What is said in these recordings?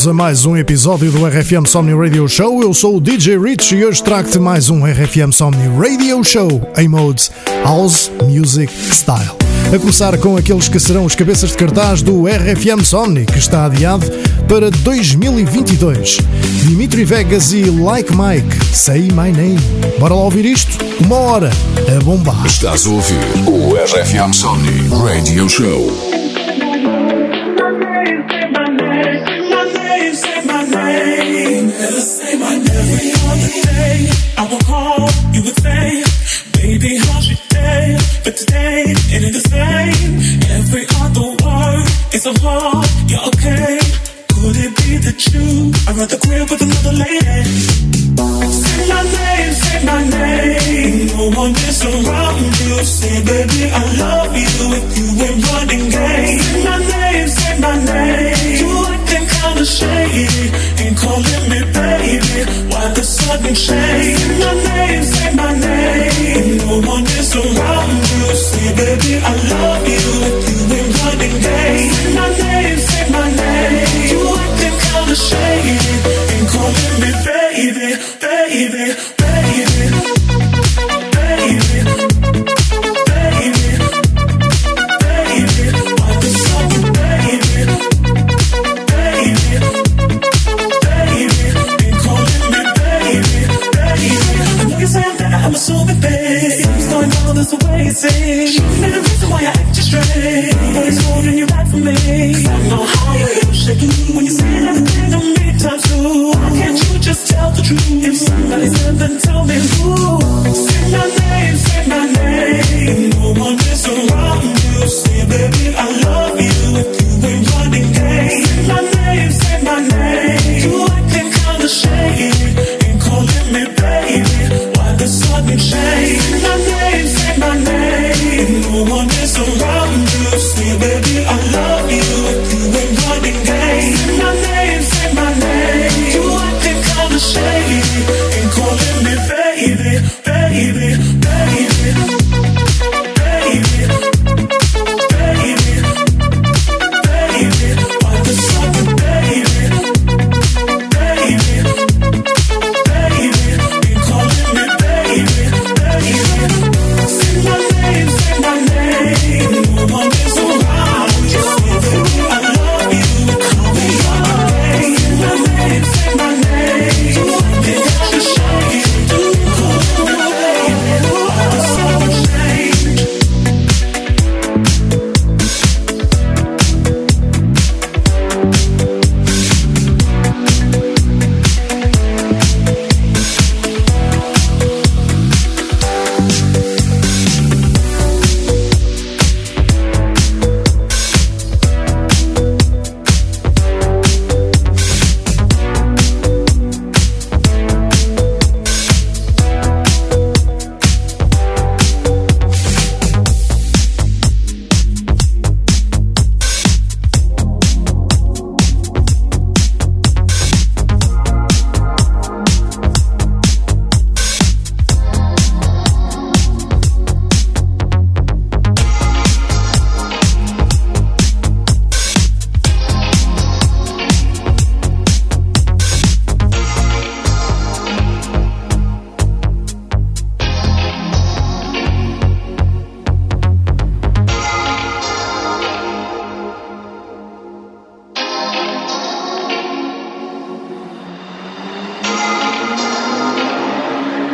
bem-vindos a mais um episódio do RFM Somni Radio Show. Eu sou o DJ Rich e hoje trago-te mais um RFM Somni Radio Show em modes House Music Style. A começar com aqueles que serão os cabeças de cartaz do RFM Somni, que está adiado para 2022. Dimitri Vegas e Like Mike, Say My Name. Bora lá ouvir isto? Uma hora a bombar. Estás a ouvir o RFM Somni Radio Show. with another lady. baby.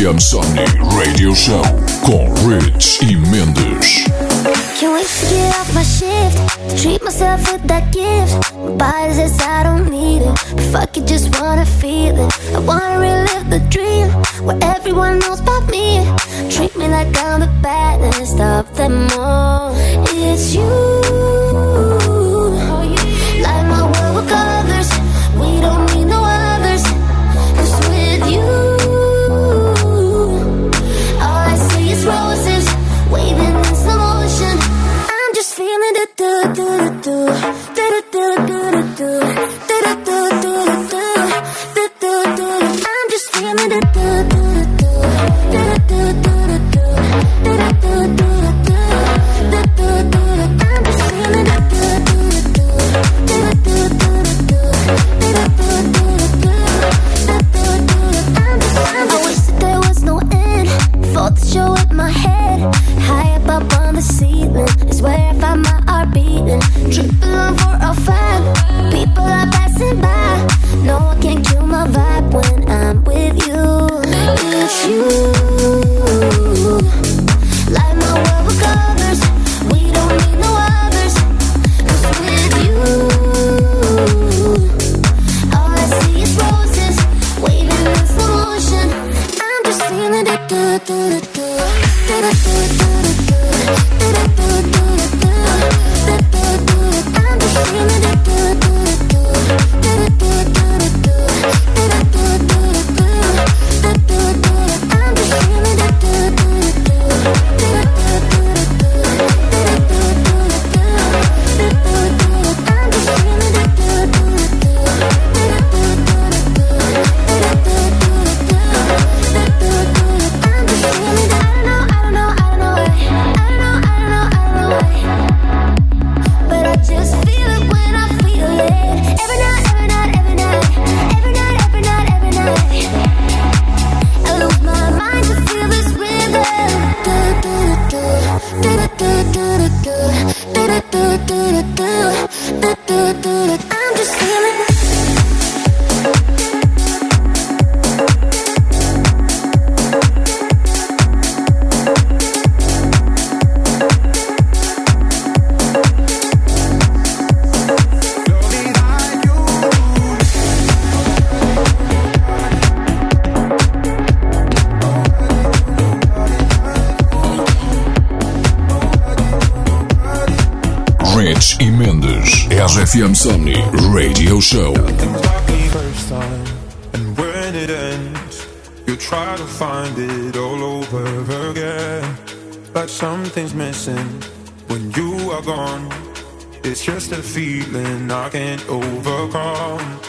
FM Somnii Radio Show com Rich e Mendes. Can't wait to get off my shift. Treat myself with that gift. My body says I don't need it. But fuck it, just wanna feel it. I wanna relive the dream where everyone knows about me. Treat me like I'm the baddest of them all. It's you. e Mendes. RFM Somnii Radio Show. And when it ends, you try to find it all over again. Like something's missing when you are gone. It's just a feeling I can't overcome.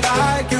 that I can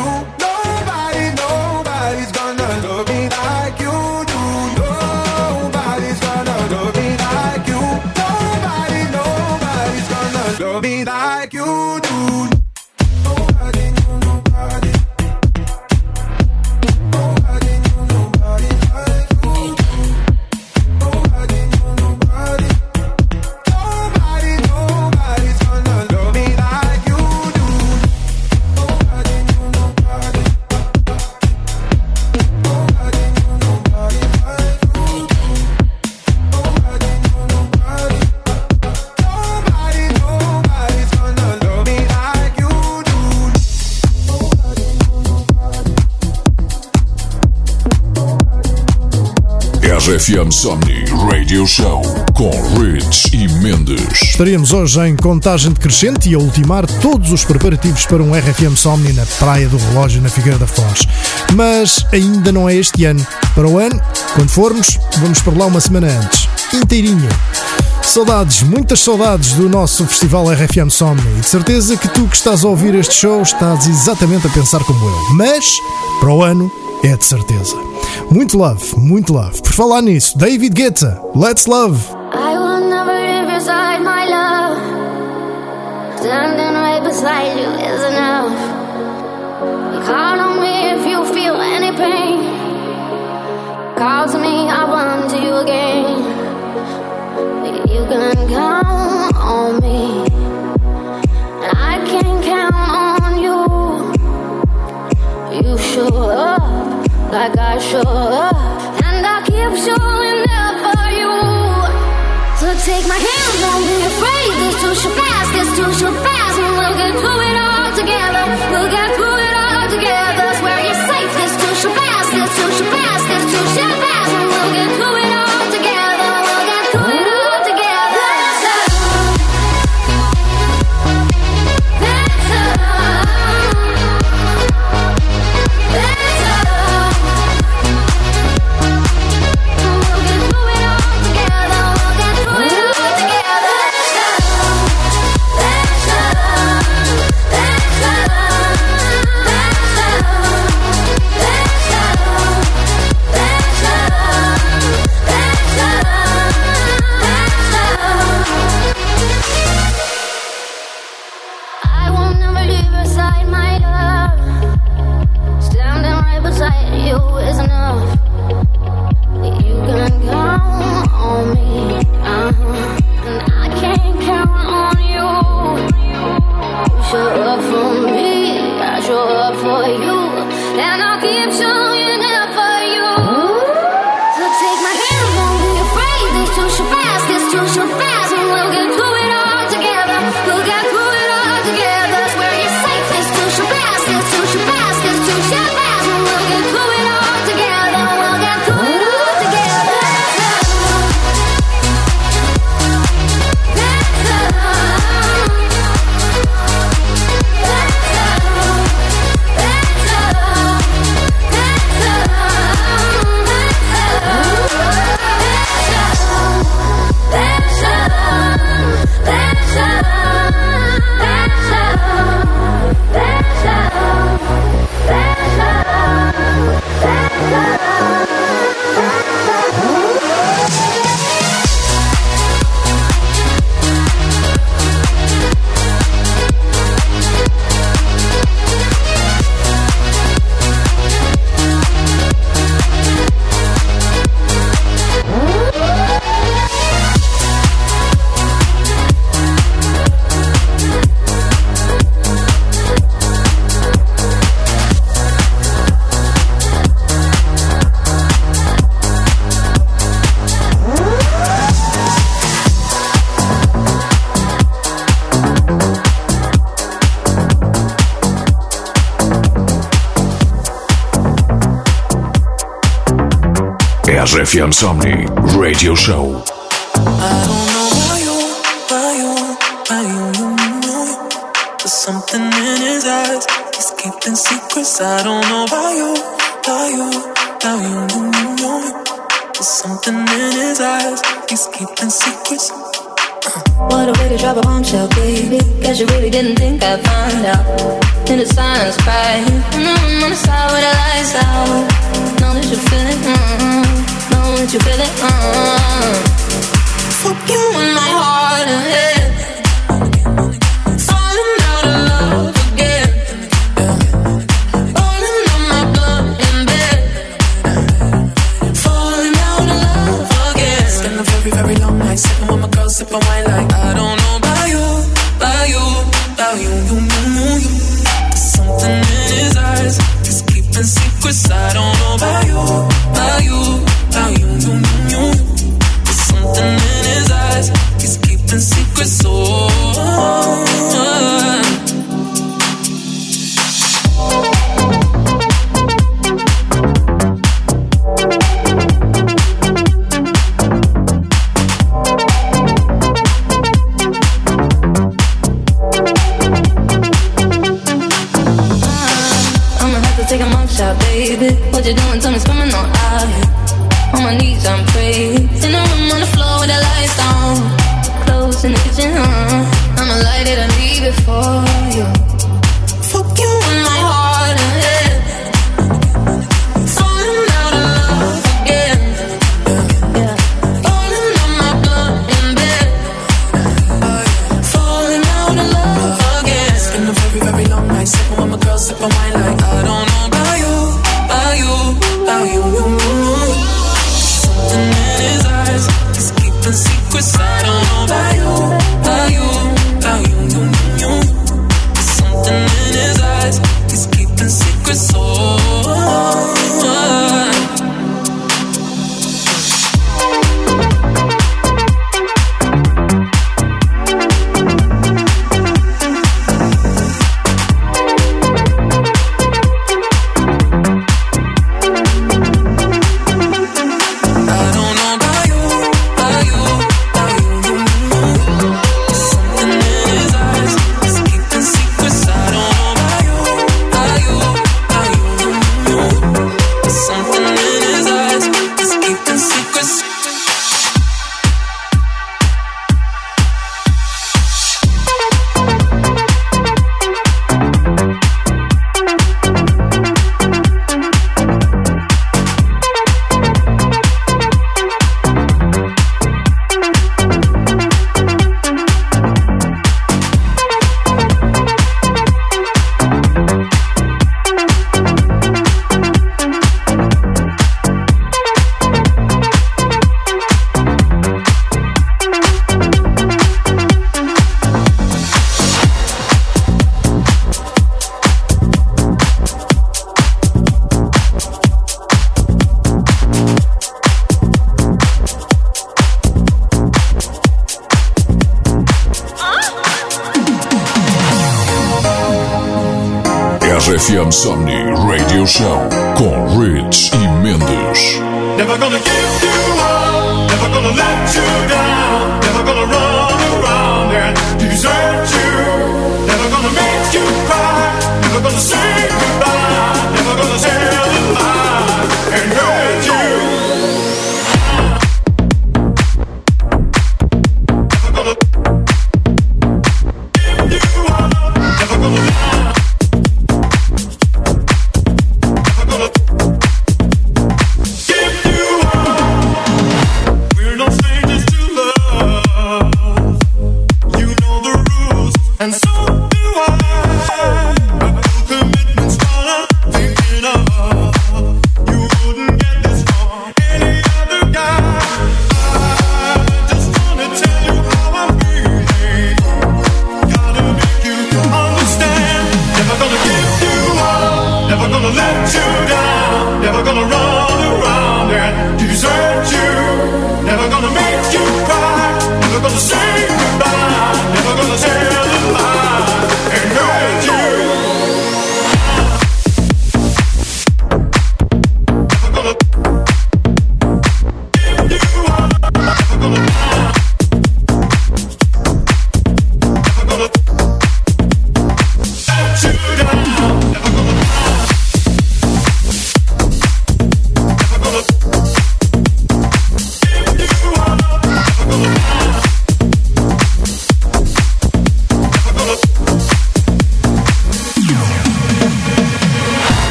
RFM Somni Radio Show com Rich e Mendes. Estaremos hoje em contagem decrescente e a ultimar todos os preparativos para um RFM Somni na Praia do Relógio na Figueira da Foz. Mas ainda não é este ano. Para o ano, quando formos, vamos para lá uma semana antes. Inteirinho. Saudades, muitas saudades do nosso festival RFM Somni e de certeza que tu que estás a ouvir este show estás exatamente a pensar como eu. Mas, para o ano, é de certeza. Muito love, muito love. Por falar nisso, David Guetta, Let's Love. I will never leave your side, my love. Standing right beside you is enough. Call on me if you feel any pain. Call to me, run to you again. You can count on me. And I can count on you. You up like I show up. And I keep showing up for you. So take my hand, don't be afraid. This too shall RFM Somni Radio Show. Something in his eyes. He's keeping secrets. I don't know why you, why you, why you, you, you. There's something in his eyes. He's keeping secrets. What a way to drop a bombshell, baby. Guess you really didn't think I'd find out. In the silence, crying. Mm-hmm, On the side with the lights out. Know that you feel it. Mm-hmm. That you feel it. Uh-uh. In my heart and head. Falling out of love again. Rolling on my blood in bed. Falling out of love again. Very, very long sitting with my girl, sipping wine like I don't know about you, about you, about you, you, you, you, something in his eyes. He's keeping secrets.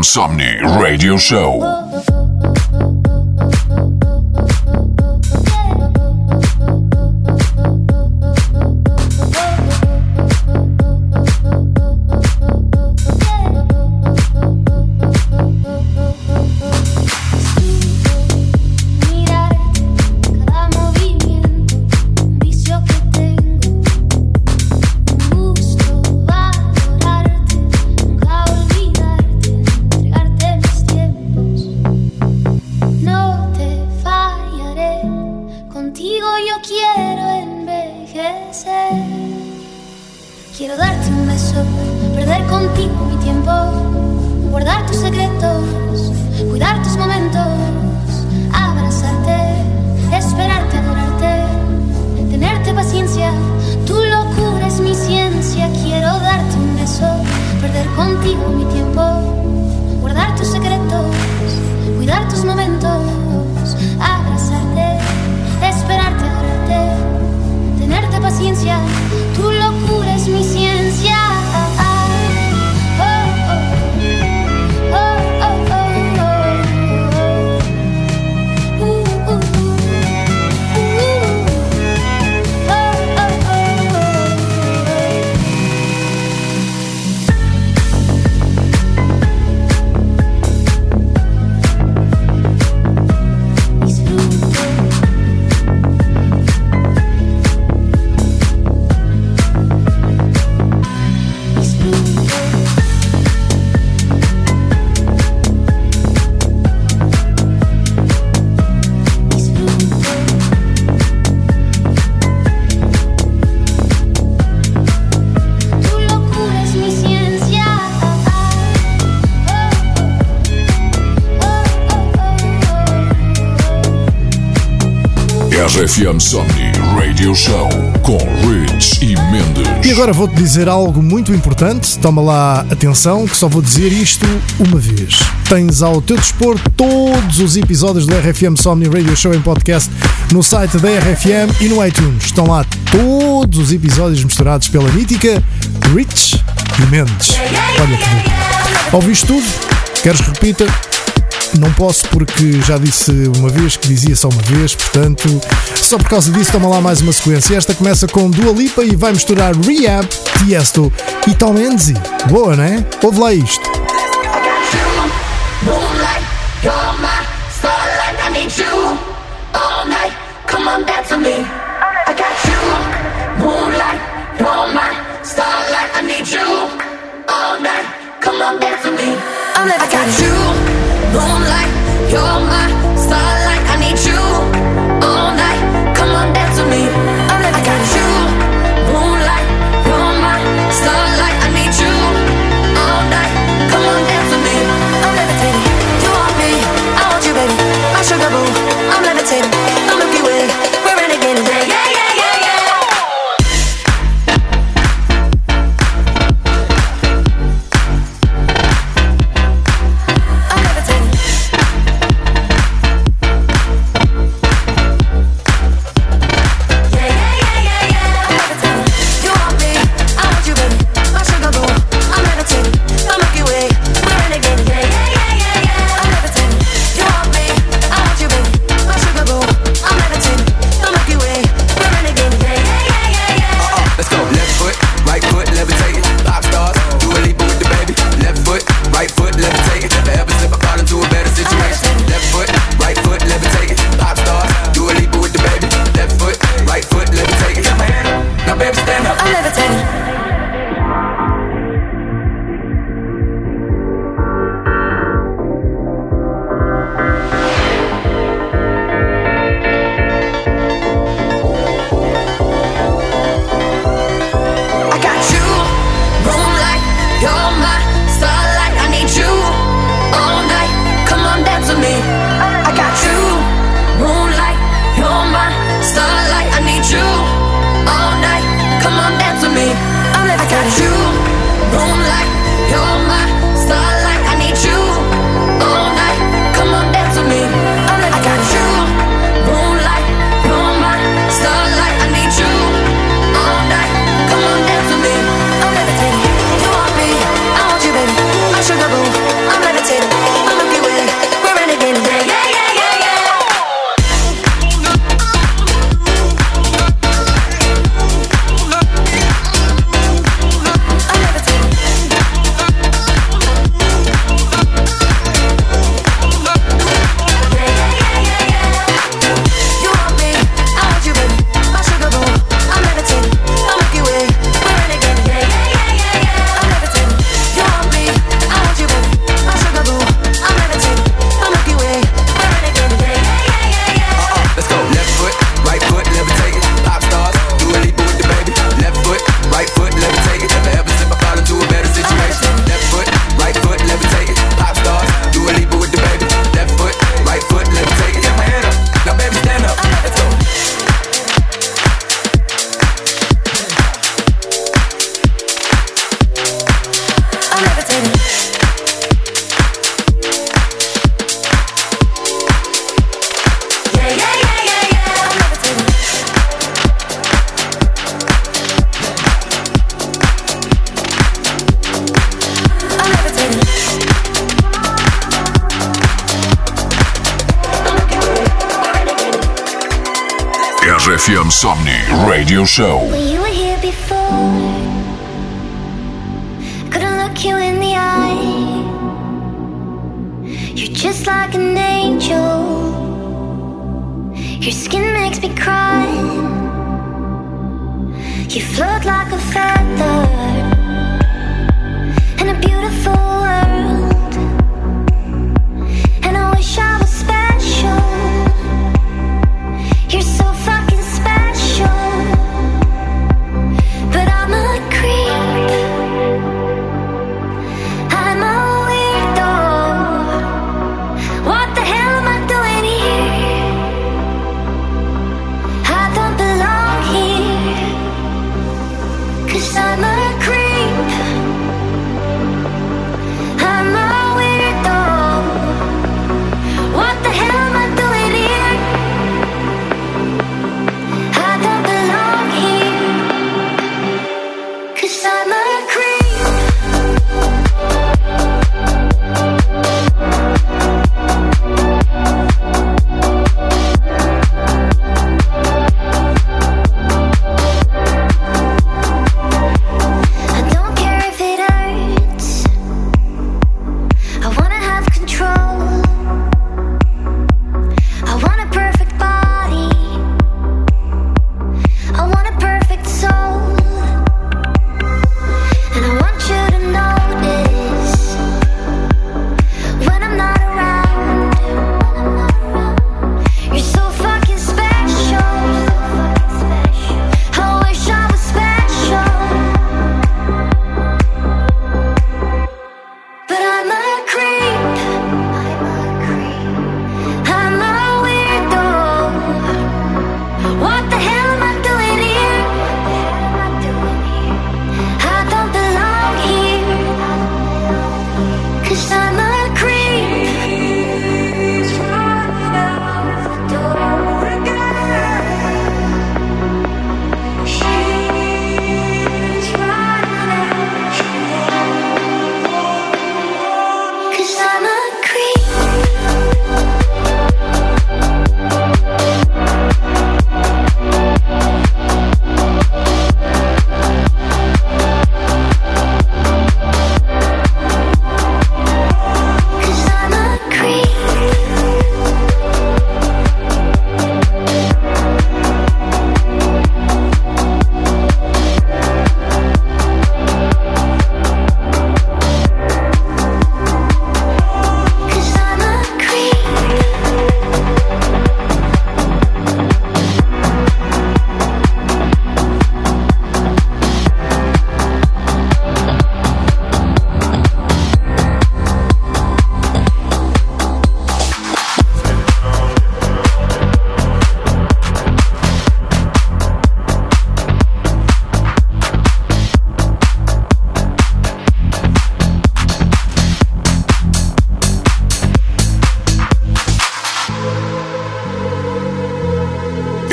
RFM Somnii Radio Show. RFM Somni Radio Show com Rich e Mendes. E agora vou-te dizer algo muito importante. Toma lá atenção, que só vou dizer isto uma vez. Tens ao teu dispor todos os episódios do RFM Somni Radio Show em podcast no site da RFM e no iTunes. Estão lá todos os episódios misturados pela mítica Rich e Mendes. Olha que bom. Ouviste tudo? Queres que repita? Não posso porque já disse uma vez que dizia só uma vez, portanto, só por causa disso toma lá mais uma sequência. Esta começa com Dua Lipa e vai misturar Rehab, Tiesto e Tom Enzi. Boa, né? Ouve lá isto. Come on, me. I got you. Moonlight, you're my starlight. I need you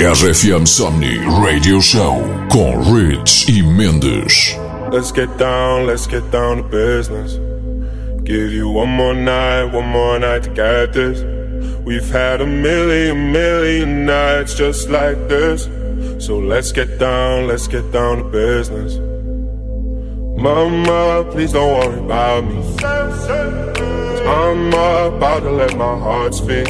RFM Somnii Radio Show com Rich e Mendes. Let's get down, let's get down to business. Give you one more night, one more night to get this. We've had a million, million nights just like this. So let's get down, let's get down to business. Mama, please don't worry about me. I'm about to let my heart speak.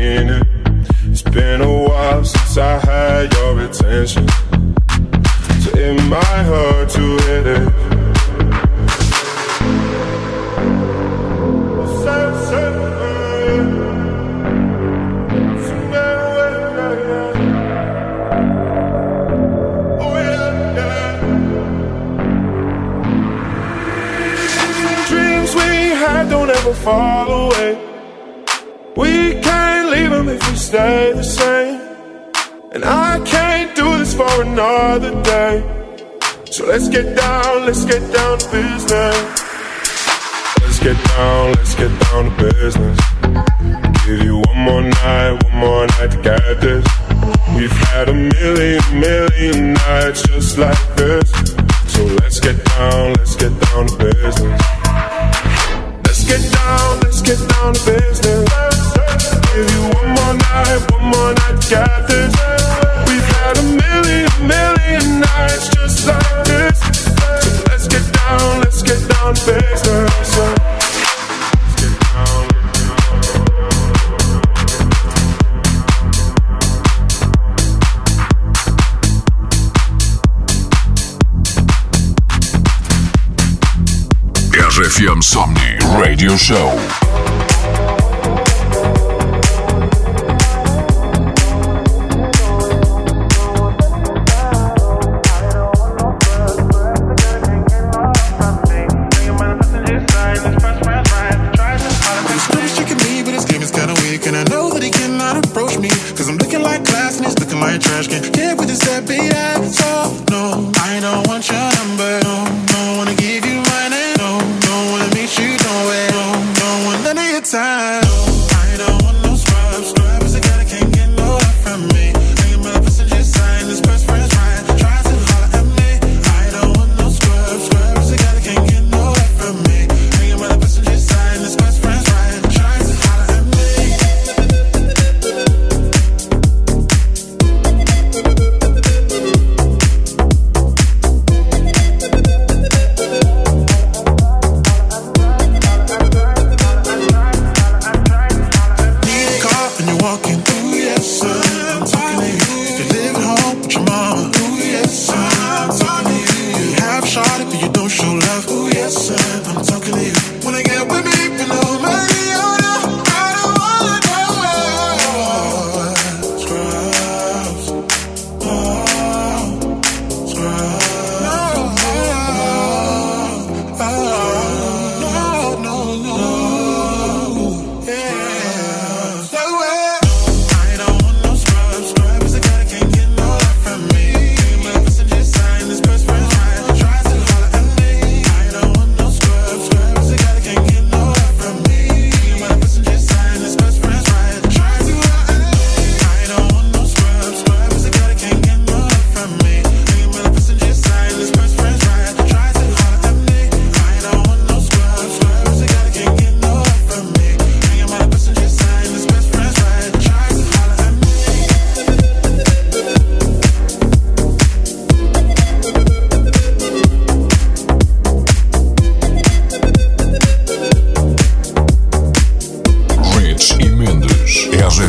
It's been a while since I had your attention. Like Show.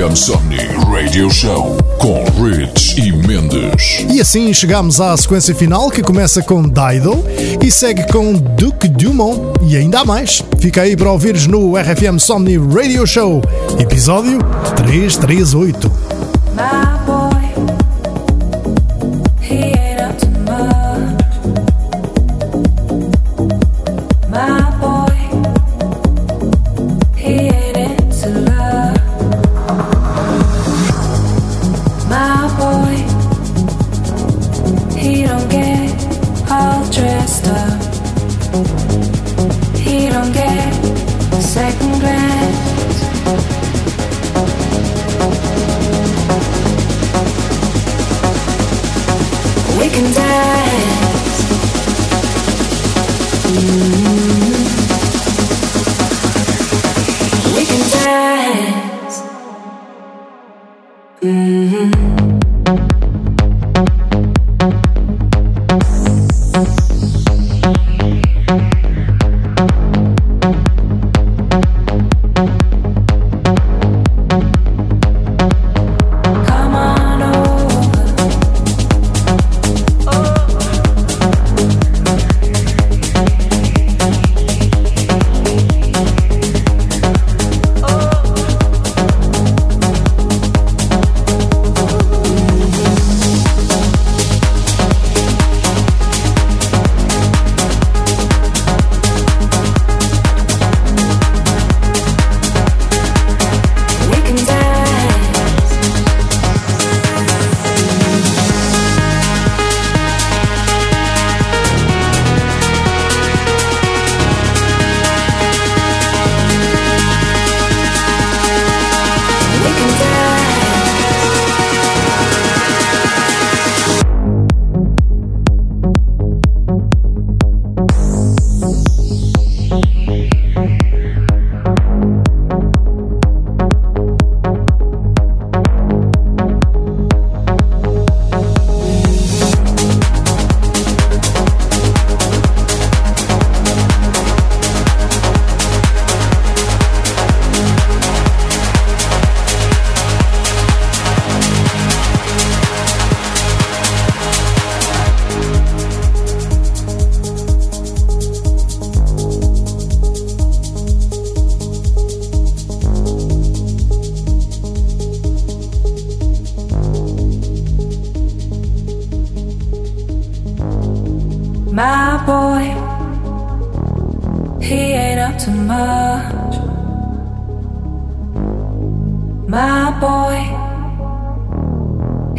FM Somni Radio Show com Rich e Mendes. E assim chegamos à sequência final que começa com Dido e segue com Duke Dumont e ainda mais. Fica aí para ouvires no RFM Somni Radio Show, episódio 338.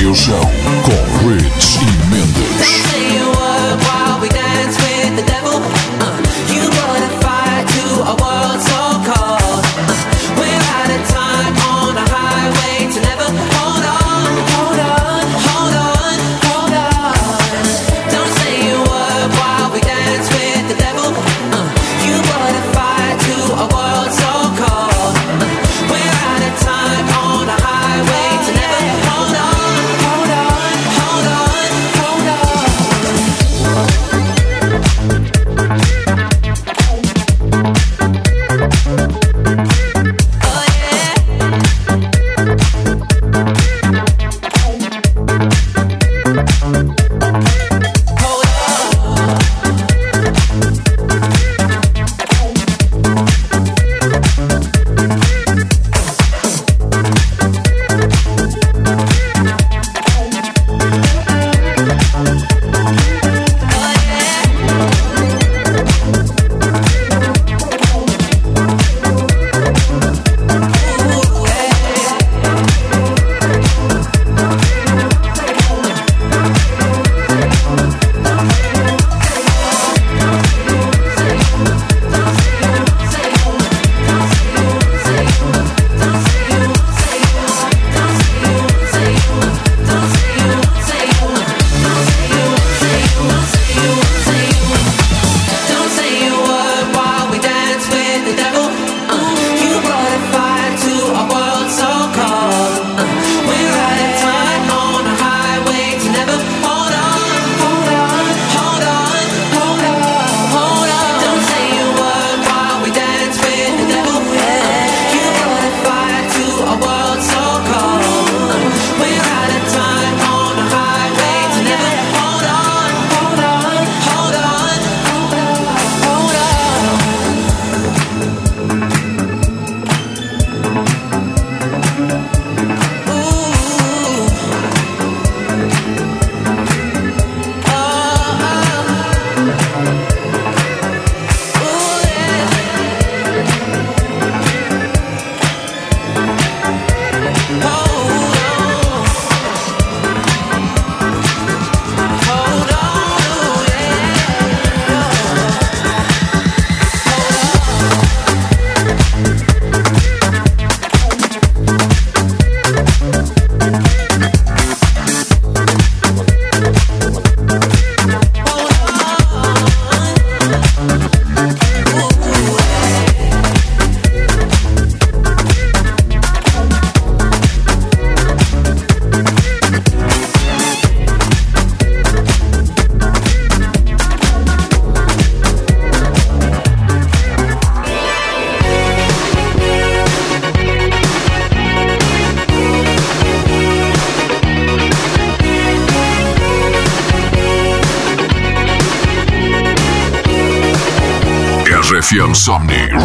Radio Show com Rich e Mendes.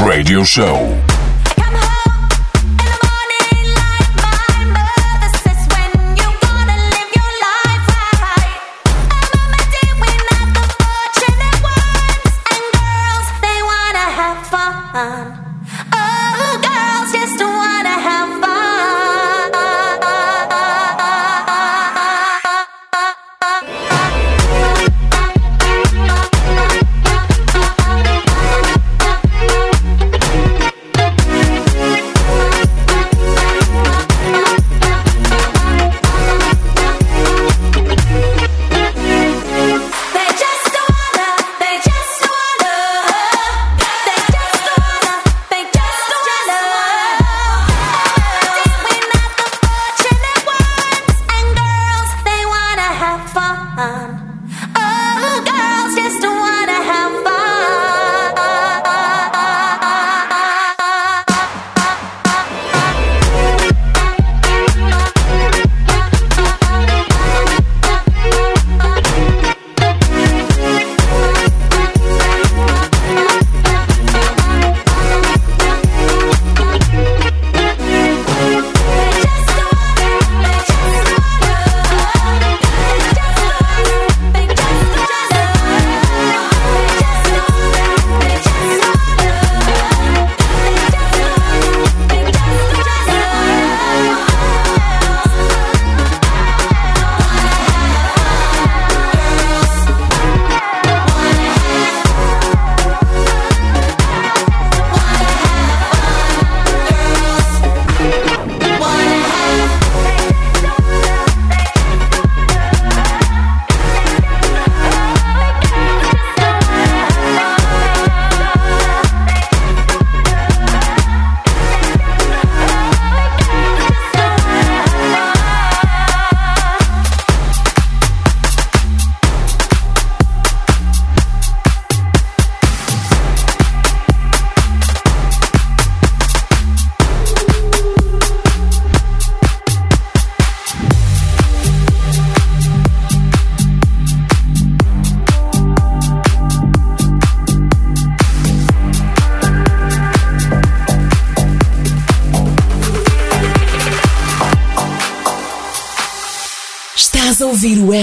Radio Show.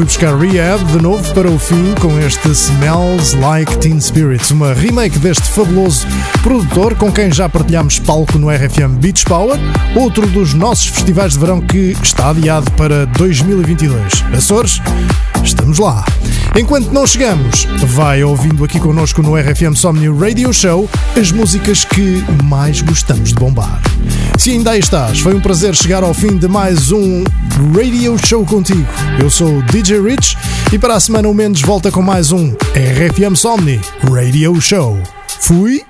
Fui buscar Rehab de novo para o fim com este Smells Like Teen Spirits, uma remake deste fabuloso produtor com quem já partilhamos palco no RFM Beach Power, outro dos nossos festivais de verão que está adiado para 2022. Açores, estamos lá. Enquanto não chegamos, vai ouvindo aqui connosco no RFM Somni Radio Show as músicas que mais gostamos de bombar. Se ainda aí estás, foi um prazer chegar ao fim de mais um Radio Show contigo. Eu sou DJ Rich e para a semana o Mendes volta com mais um RFM Somni Radio Show. Fui!